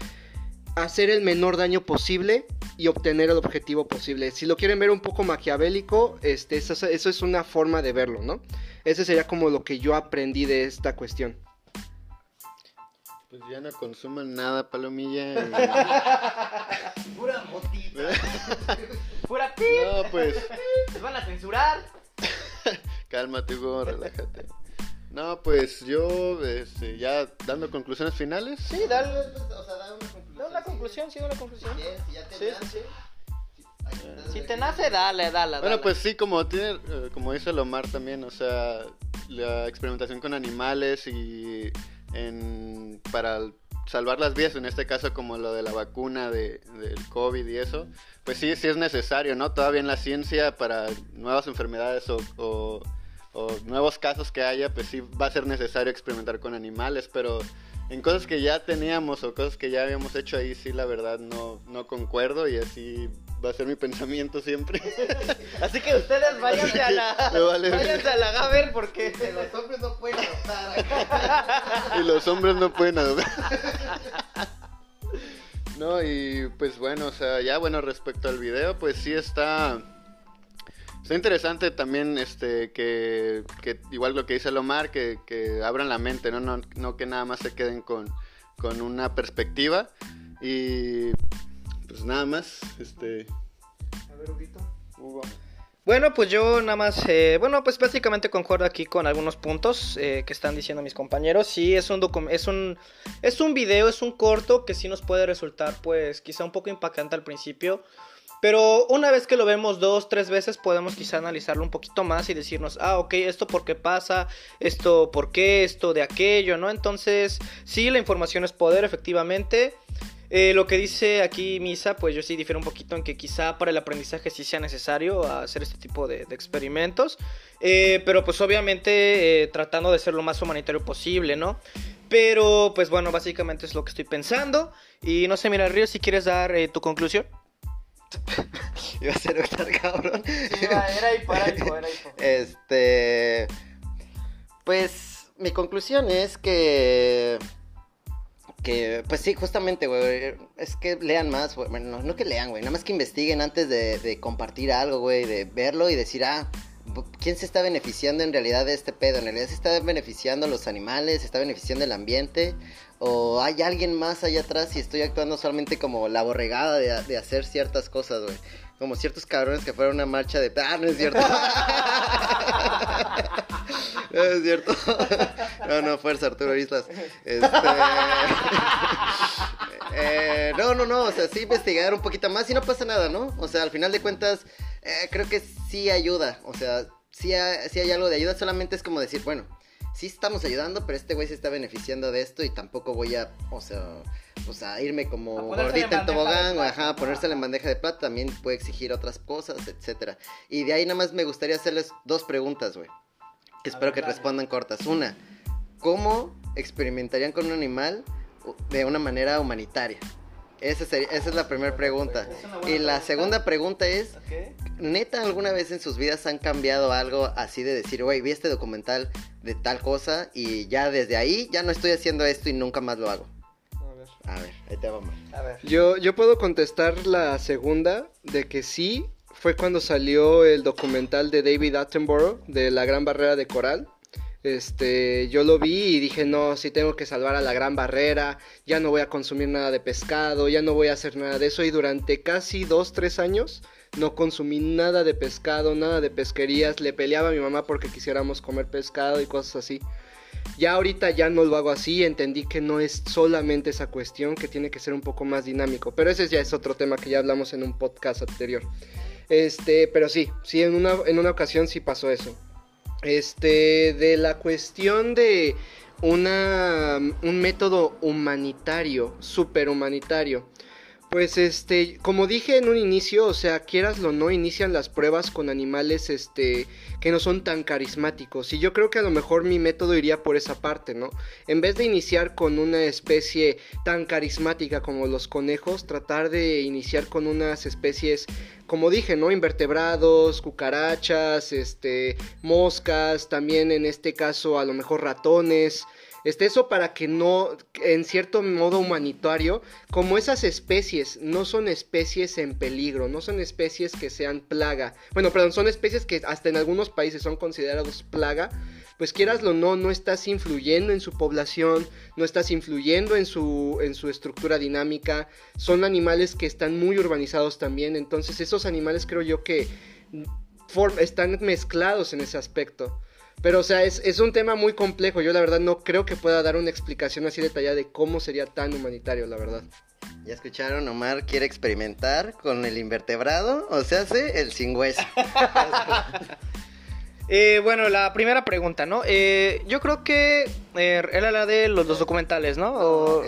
hacer el menor daño posible y obtener el objetivo posible. Si lo quieren ver un poco maquiavélico, este, eso, eso es una forma de verlo, ¿no? Ese sería como lo que yo aprendí de esta cuestión.
Pues ya no consuman nada, palomilla. y-
Pura motita.
Fuera pi.
No, pues,
Les van a censurar.
cálmate, Hugo, relájate. No, pues yo, este, ya dando conclusiones finales.
Sí, dale.
O sea, da una conclusión.
Da una conclusión, sí, una conclusión.
Si ya te
Sí, sí, sí.
nace,
Si te nace, dale, dale.
Bueno, pues sí, como tiene, eh, como dice Lomar también, o sea, la experimentación con animales y en, para salvar las vidas, en este caso como lo de la vacuna de, del COVID y eso, pues sí, sí es necesario, ¿no? Todavía en la ciencia para nuevas enfermedades o, o- o nuevos casos que haya, pues sí va a ser necesario experimentar con animales, pero en cosas que ya teníamos o cosas que ya habíamos hecho ahí, sí, la verdad no, no concuerdo y así va a ser mi pensamiento siempre.
Así que ustedes váyanse a la.
Me vale.
váyanse a la Gaber porque.
Que los hombres no pueden adoptar.
y los hombres no pueden adoptar. No, y pues bueno, o sea, ya bueno, respecto al video, pues sí está... Está interesante también, este, que, que igual lo que dice Lomar, que, que abran la mente, ¿no? No, no que nada más se queden con, con una perspectiva. Y pues nada más, este...
A ver, Huguito.
Hugo.
Bueno, pues yo nada más, eh, bueno, pues básicamente concuerdo aquí con algunos puntos eh, que están diciendo mis compañeros. Sí, es un docum- es un es un video, es un corto que sí nos puede resultar, pues, quizá un poco impactante al principio. Pero una vez que lo vemos dos, tres veces, podemos quizá analizarlo un poquito más y decirnos, ah, ok, esto por qué pasa, esto por qué, esto de aquello, ¿no? Entonces, sí, la información es poder, efectivamente. Eh, lo que dice aquí Misa, pues yo sí difiero un poquito en que quizá para el aprendizaje sí sea necesario hacer este tipo de, experimentos, Eh, pero pues obviamente eh, tratando de ser lo más humanitario posible, ¿no? Pero pues bueno, básicamente es lo que estoy pensando. Y no sé, mira, Río, si quieres dar tu conclusión.
Iba a ser Octar, cabrón.
era hipo, era hipo, era hipo.
Este. Pues mi conclusión es que. Que, pues sí, justamente, güey. Es que lean más, güey. Bueno, no, no que lean, güey. Nada más que investiguen antes de, de compartir algo, güey. De verlo y decir, ah, ¿quién se está beneficiando en realidad de este pedo? ¿En realidad se está beneficiando los animales? ¿Se está beneficiando el ambiente? ¿O hay alguien más allá atrás y estoy actuando solamente como la borregada de, de hacer ciertas cosas, güey? Como ciertos cabrones que fueron a una marcha de... Ah, no es cierto. no es cierto. no, no, fuerza Arturo Islas. Este... Eh, no, no, no, o sea, sí investigar un poquito más y no pasa nada, ¿no? O sea, al final de cuentas, eh, creo que sí ayuda, o sea, sí, ha- sí hay algo de ayuda, solamente es como decir, bueno, sí estamos ayudando, pero este güey se está beneficiando de esto y tampoco voy a, o sea, o sea, irme como gordita en tobogán, o ajá,
ajá.
ponérsela en bandeja de plata, también puede exigir otras cosas, etcétera. Y de ahí nada más me gustaría hacerles dos preguntas, güey, que
A
espero
ver,
que
dale.
respondan cortas. Una, ¿cómo experimentarían con un animal de una manera humanitaria? Esa, sería- esa es la primera pregunta. Y la segunda pregunta es. ¿neta alguna vez en sus vidas han cambiado algo así de decir, güey, vi este documental de tal cosa y ya desde ahí ya no estoy haciendo esto y nunca más lo hago?
A ver.
A ver, ahí te vamos.
A ver.
Yo, yo puedo contestar la segunda de que sí, fue cuando salió el documental de David Attenborough de la Gran Barrera de Coral. Este, yo lo vi y dije, no, sí tengo que salvar a la Gran Barrera, ya no voy a consumir nada de pescado, ya no voy a hacer nada de eso. Y durante casi dos, tres años no consumí nada de pescado, nada de pesquerías. Le peleaba a mi mamá porque quisiéramos comer pescado y cosas así. Ya ahorita ya no lo hago así, entendí que no es solamente esa cuestión, que tiene que ser un poco más dinámico, pero ese ya es otro tema que ya hablamos en un podcast anterior. Este, pero sí, sí, en una, en una ocasión sí pasó eso. Este, de la cuestión de una, un método humanitario, super humanitario. Pues este, como dije en un inicio, o sea, quieras o no, inician las pruebas con animales este que no son tan carismáticos. Y yo creo que a lo mejor mi método iría por esa parte, ¿no? En vez de iniciar con una especie tan carismática como los conejos, tratar de iniciar con unas especies, como dije, ¿no? Invertebrados, cucarachas, este, moscas, también en este caso a lo mejor ratones. Este, eso para que no, en cierto modo humanitario, como esas especies no son especies en peligro, no son especies que sean plaga. Bueno, perdón, son especies que hasta en algunos países son considerados plaga. pues quieras o no, no estás influyendo en su población, no estás influyendo en su, en su estructura dinámica, son animales que están muy urbanizados también, entonces esos animales creo yo que están mezclados en ese aspecto. Pero, o sea, es, es, un tema muy complejo. Yo, la verdad, no creo que pueda dar una explicación así detallada de cómo sería tan humanitario, la verdad.
Ya escucharon, Omar quiere experimentar con el invertebrado, o sea, hace el sin hueso.
Eh, bueno, la primera pregunta, ¿no? Eh, yo creo que eh, era la de los, dos documentales, ¿no? O,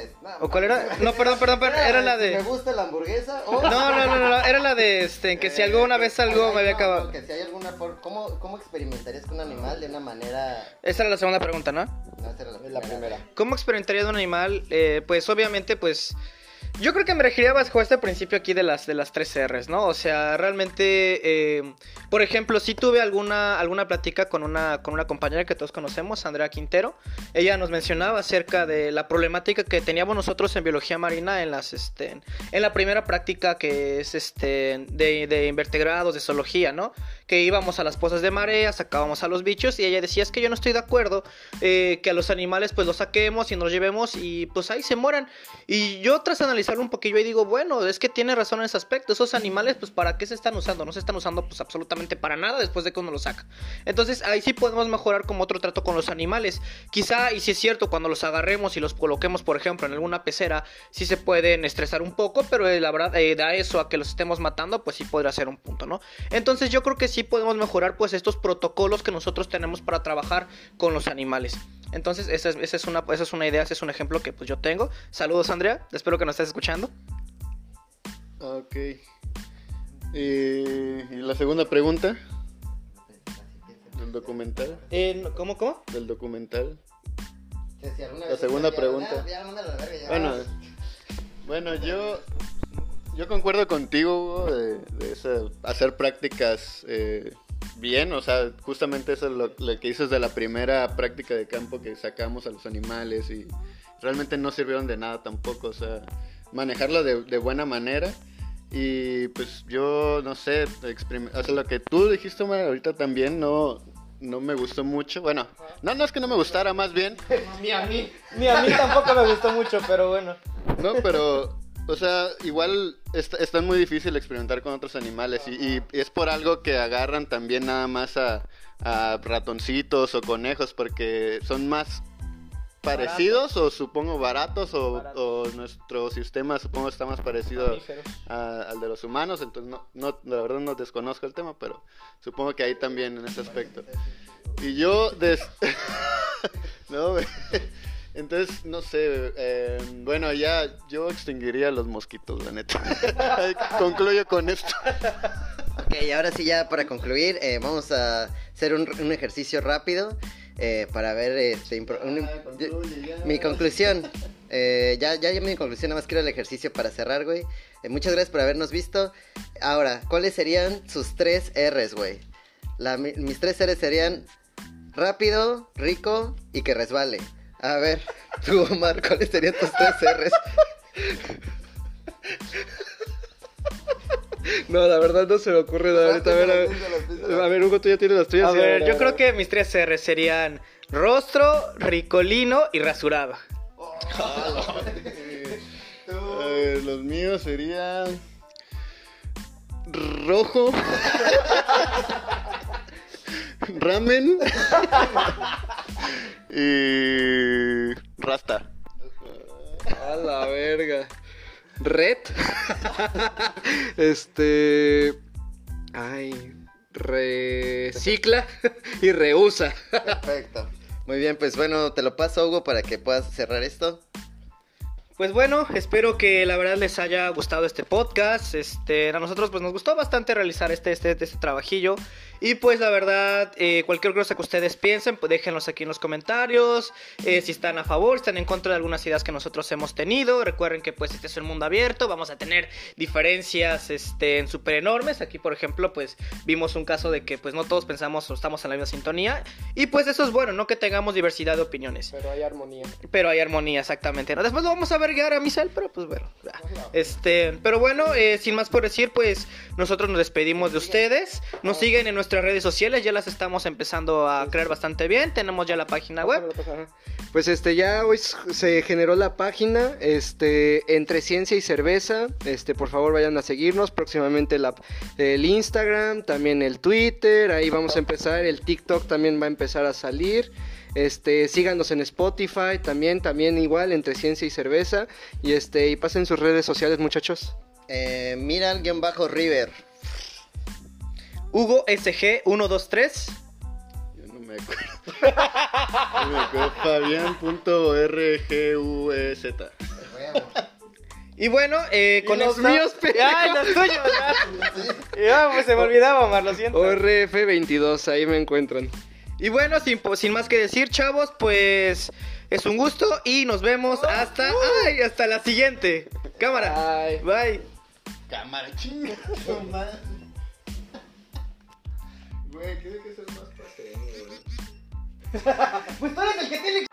cuál era? No, perdón, perdón, perdón, era la de...
¿Me gusta la hamburguesa?
No, no, no, no, era la de, este, que si alguna vez algo me había acabado...
Que si hay alguna ¿Cómo, ¿Cómo experimentarías con un animal de una manera...?
Esa era la segunda pregunta, ¿no?
No, esa era la primera.
¿Cómo experimentarías de un animal? pues, obviamente, pues... Yo creo que me regiría bajo este principio aquí de las, de las tres R's, ¿no? O sea, realmente, eh, por ejemplo, sí tuve alguna, alguna plática con una, con una compañera que todos conocemos, Andrea Quintero. Ella nos mencionaba acerca de la problemática que teníamos nosotros en biología marina en las, este, en la primera práctica que es este, de, de invertebrados, de zoología, ¿no? Que íbamos a las pozas de marea, sacábamos a los bichos y ella decía, es que yo no estoy de acuerdo eh, que a los animales pues los saquemos y nos llevemos y pues ahí se mueran. Y yo tras analizar un poquillo y digo, bueno, es que tiene razón en ese aspecto. Esos animales, pues, ¿para qué se están usando? No se están usando, pues, absolutamente para nada después de que uno los saca. Entonces, ahí sí podemos mejorar como otro trato con los animales. Quizá, y si es cierto, cuando los agarremos y los coloquemos, por ejemplo, en alguna pecera, sí se pueden estresar un poco, pero eh, la verdad, eh, da eso a que los estemos matando, pues sí podría ser un punto, ¿no? Entonces, yo creo que sí podemos mejorar, pues, estos protocolos que nosotros tenemos para trabajar con los animales. Entonces, esa es, una, esa es una idea, ese es un ejemplo que pues yo tengo. Saludos, Andrea. Espero que nos estés escuchando.
Ok. ¿Y la segunda pregunta? ¿Del documental?
Eh, ¿Cómo, cómo?
Del documental. La segunda pregunta. Bueno, bueno, yo yo concuerdo contigo de, de hacer prácticas eh, bien, o sea, justamente eso es lo, que dices de la primera práctica de campo que sacamos a los animales y realmente no sirvieron de nada tampoco, o sea, manejarlo de, buena manera. Y pues yo, no sé, o sea, lo que tú dijiste, ahorita también no, no me gustó mucho. Bueno, no, no es que no me gustara, más bien.
ni a mí, ni a mí tampoco me gustó mucho, pero bueno.
No, pero o sea, igual está, muy difícil experimentar con otros animales y, es por algo que agarran también nada más a, ratoncitos o conejos porque son más parecidos o supongo baratos o, nuestro sistema supongo está más parecido al de los humanos entonces no, no la verdad no desconozco el tema pero supongo que ahí también en ese aspecto. Y yo des... no entonces, no sé, eh, bueno, ya yo extinguiría los mosquitos, la neta. Concluyo con esto.
Ok, ahora sí ya para concluir, eh, vamos a hacer un, ejercicio rápido eh, para ver este, mi conclusión. ya, ya, ya mi conclusión, nada más quiero el ejercicio para cerrar, güey. muchas gracias por habernos visto. Ahora, ¿cuáles serían sus tres R's, güey? mis tres R's serían rápido, rico y que resbale. A ver, tú, Omar, ¿cuáles serían tus tres R's?
No, la verdad no se me ocurre nada ahorita. A ver, a, ver, Hugo, tú ya tienes las tuyas.
A ver, yo creo que mis tres R's serían rostro, ricolino y rasurado.
a ver, los míos serían rojo, ramen y Rasta.
A la verga. Red. este. Ay. Recicla y reusa.
Perfecto. Muy bien, pues bueno, te lo paso, Hugo, para que puedas cerrar esto.
Pues bueno, espero que la verdad les haya gustado este podcast. Este, a nosotros pues nos gustó bastante realizar este, este, este trabajillo. Y pues la verdad, eh, cualquier cosa que ustedes piensen, pues déjenlos aquí en los comentarios. Eh, si están a favor, están en contra de algunas ideas que nosotros hemos tenido. Recuerden que pues este es un mundo abierto, vamos a tener diferencias este, súper enormes. Aquí por ejemplo pues vimos un caso de que pues no todos pensamos o estamos en la misma sintonía. Y pues eso es bueno, no que tengamos diversidad de opiniones.
Pero hay armonía.
Pero hay armonía, exactamente. Después lo vamos a ver a Misal, pero pues bueno. Este, pero bueno, eh, sin más por decir, pues nosotros nos despedimos de ustedes. Nos siguen en nuestro nuestras redes sociales ya las estamos empezando a crear bastante bien. Tenemos ya la página web.
Pues este ya hoy se generó la página, este entre ciencia y cerveza, este por favor vayan a seguirnos próximamente la, el Instagram, también el Twitter, ahí vamos a empezar, el TikTok también va a empezar a salir. Este, síganos en Spotify, también, también igual, entre ciencia y cerveza. Y este, y pasen sus redes sociales, muchachos.
Eh, mira el guion bajo River.
Hugo SG 123.
Yo no me acuerdo. No me acuerdo. Fabián.rguz.
Y bueno, eh,
Y
con
los
esto-
míos.
Ay, los tuyos. Ya, pues se me olvidaba, Omar, lo siento.
ORF22, ahí me encuentran.
Y bueno, sin, sin más que decir, chavos, pues es un gusto y nos vemos hasta, ay, hasta la siguiente. Cámara.
Bye.
Bye.
Cámara chinga. Güey, tiene que ser más paseño, güey.
Pues tú eres el que tiene